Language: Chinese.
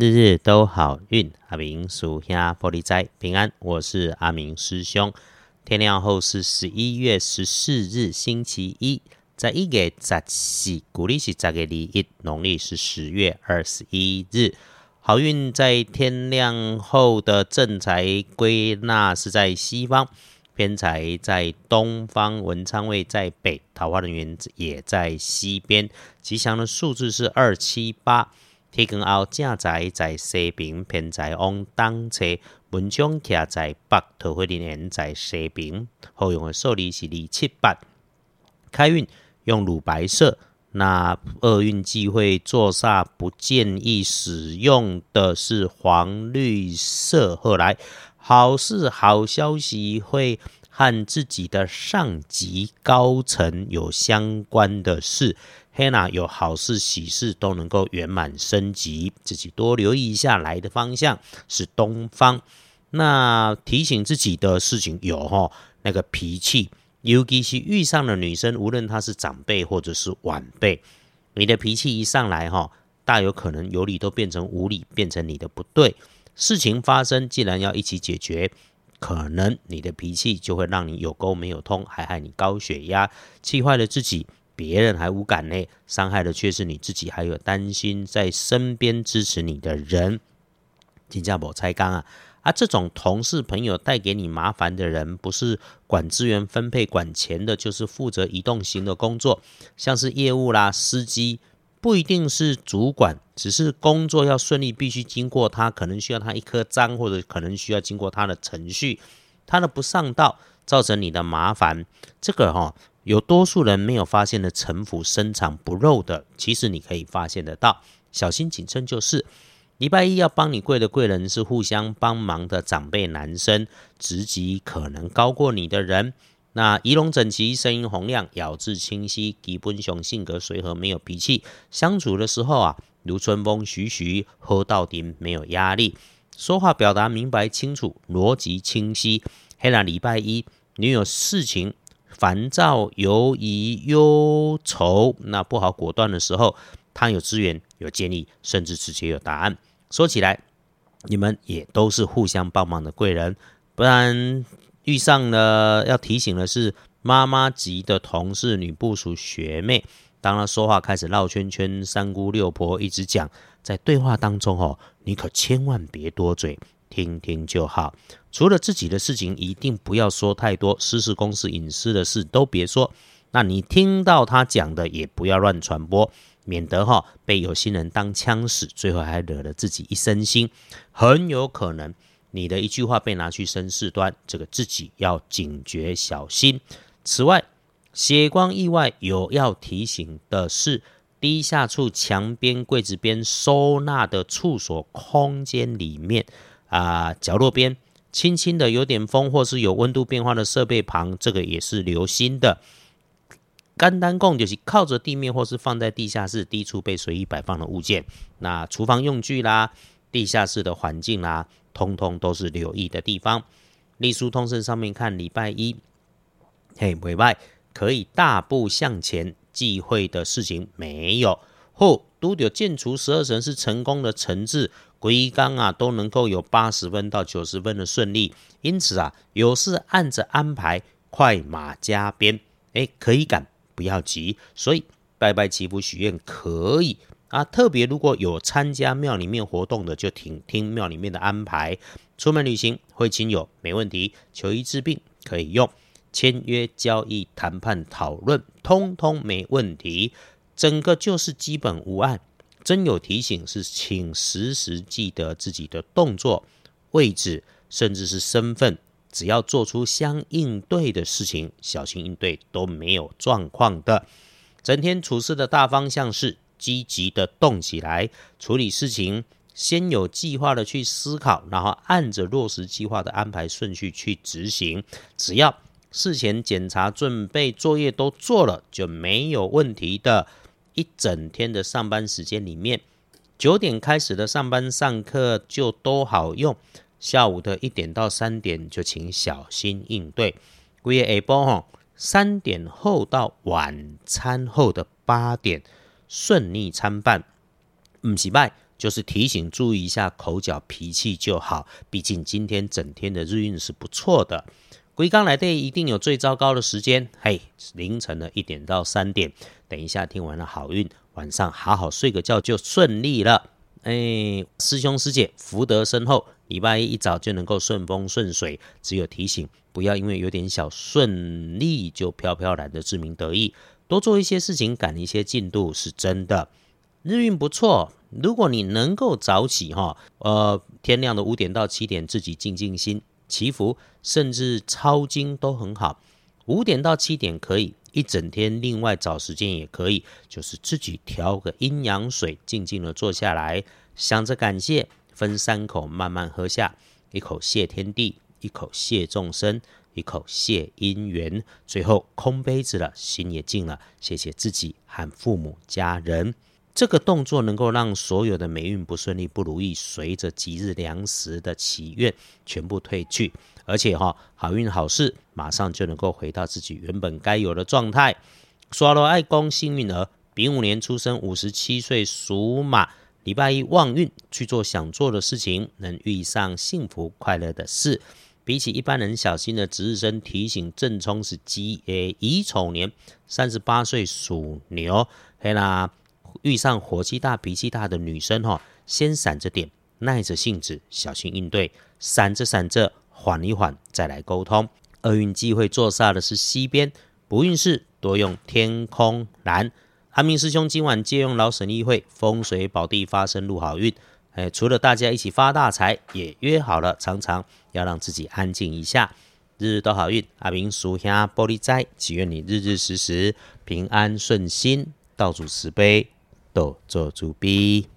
日日都好运，阿明属下玻璃斋平安。我是阿明师兄。天亮后是十一月十四日，星期一，在一月十四，古历是十月二一，农历是十月二十一日。好运在天亮后的正财归纳是在西方，偏财在东方，文昌位在北，桃花人员也在西边。吉祥的数字是二七八。天光后，正在在西边，偏在往东侧；文章徛在北，桃花人在西边。好用的数字是二七八。开运用乳白色，那厄运忌讳坐煞，不建议使用的是黄绿色。后来好事好消息会和自己的上级高层有相关的事。黑娜有好事喜事都能够圆满升级，自己多留意一下来的方向是东方。那提醒自己的事情有哈，那个脾气，尤其是遇上了女生，无论她是长辈或者是晚辈，你的脾气一上来哈，大有可能有理都变成无理，变成你的不对。事情发生，既然要一起解决，可能你的脾气就会让你有沟没有通，还害你高血压，气坏了自己。别人还无感呢，伤害的却是你自己，还有担心在身边支持你的人。金价宝拆缸啊，啊，这种同事朋友带给你麻烦的人，不是管资源分配、管钱的，就是负责移动型的工作，像是业务啦、司机，不一定是主管，只是工作要顺利，必须经过他，可能需要他一颗章，或者可能需要经过他的程序，他的不上道，造成你的麻烦，这个哈。有多数人没有发现的城府深藏不露的，其实你可以发现得到。小心谨慎就是。礼拜一要帮你跪的贵人是互相帮忙的长辈男生，职级可能高过你的人。那仪容整齐，声音洪亮，咬字清晰，基本上性格随和，没有脾气。相处的时候啊，如春风徐徐，喝到底没有压力。说话表达明白清楚，逻辑清晰。黑了礼拜一，你有事情。烦躁、犹疑、忧愁，那不好果断的时候，他有资源、有建议，甚至直接有答案。说起来，你们也都是互相帮忙的贵人。不然遇上了要提醒的是，妈妈级的同事、女部属、学妹，当他说话开始绕圈圈，三姑六婆一直讲，在对话当中哦，你可千万别多嘴。听听就好，除了自己的事情，一定不要说太多。私事、公事、隐私的事都别说。那你听到他讲的，也不要乱传播，免得哈被有心人当枪使，最后还惹了自己一身腥。很有可能你的一句话被拿去生事端，这个自己要警觉小心。此外，血光意外有要提醒的是，低下处墙边、柜子边收纳的处所空间里面。啊，角落边轻轻的有点风，或是有温度变化的设备旁，这个也是留心的。干单供就是靠着地面或是放在地下室低处被随意摆放的物件。那厨房用具啦，地下室的环境啦，通通都是留意的地方。隶书通胜上面看，礼拜一，嘿，礼拜可以大步向前，忌讳的事情没有。后都有建除十二神是成功的成字。归刚啊，都能够有八十分到九十分的顺利，因此啊，有事按着安排，快马加鞭，哎，可以赶，不要急。所以拜拜祈福许愿可以啊，特别如果有参加庙里面活动的，就听听庙里面的安排。出门旅行会亲友没问题，求医治病可以用，签约交易谈判讨论，通通没问题，整个就是基本无碍。真有提醒是，请时时记得自己的动作、位置，甚至是身份。只要做出相应对的事情，小心应对都没有状况的。整天处事的大方向是积极的动起来，处理事情先有计划的去思考，然后按着落实计划的安排顺序去执行。只要事前检查、准备作业都做了，就没有问题的。一整天的上班时间里面，九点开始的上班上课就都好用，下午的一点到三点就请小心应对。规夜下波吼，三点后到晚餐后的八点顺利参半，唔是拜就是提醒注意一下口角脾气就好。毕竟今天整天的日运是不错的。龟刚来对一定有最糟糕的时间，嘿，凌晨的一点到三点。等一下听完了好运，晚上好好睡个觉就顺利了。哎，师兄师姐福德深厚，礼拜一一早就能够顺风顺水。只有提醒，不要因为有点小顺利就飘飘然的自鸣得意，多做一些事情，赶一些进度是真的。日运不错，如果你能够早起哈，呃，天亮的五点到七点自己静静心。祈福甚至抄经都很好，五点到七点可以一整天，另外找时间也可以，就是自己调个阴阳水，静静的坐下来，想着感谢，分三口慢慢喝下，一口谢天地，一口谢众生，一口谢姻缘，最后空杯子了，心也静了，谢谢自己和父母家人。这个动作能够让所有的霉运不顺利、不如意，随着吉日良时的祈愿全部退去，而且哈好运好事马上就能够回到自己原本该有的状态。刷罗爱公幸运儿，丙午年出生，五十七岁属马，礼拜一旺运去做想做的事情，能遇上幸福快乐的事。比起一般人小心的值日生提醒，正冲是鸡诶乙丑年，三十八岁属牛，嘿啦。遇上火气大、脾气大的女生哈，先闪着点，耐着性子，小心应对。闪着闪着，缓一缓，再来沟通。厄运忌讳坐煞的是西边，不运势多用天空蓝。阿明师兄今晚借用老沈议会风水宝地发生路好运。哎，除了大家一起发大财，也约好了常常要让自己安静一下。日日都好运，阿明属下玻璃斋，祈愿你日日时时平安顺心，道主慈悲。做主笔。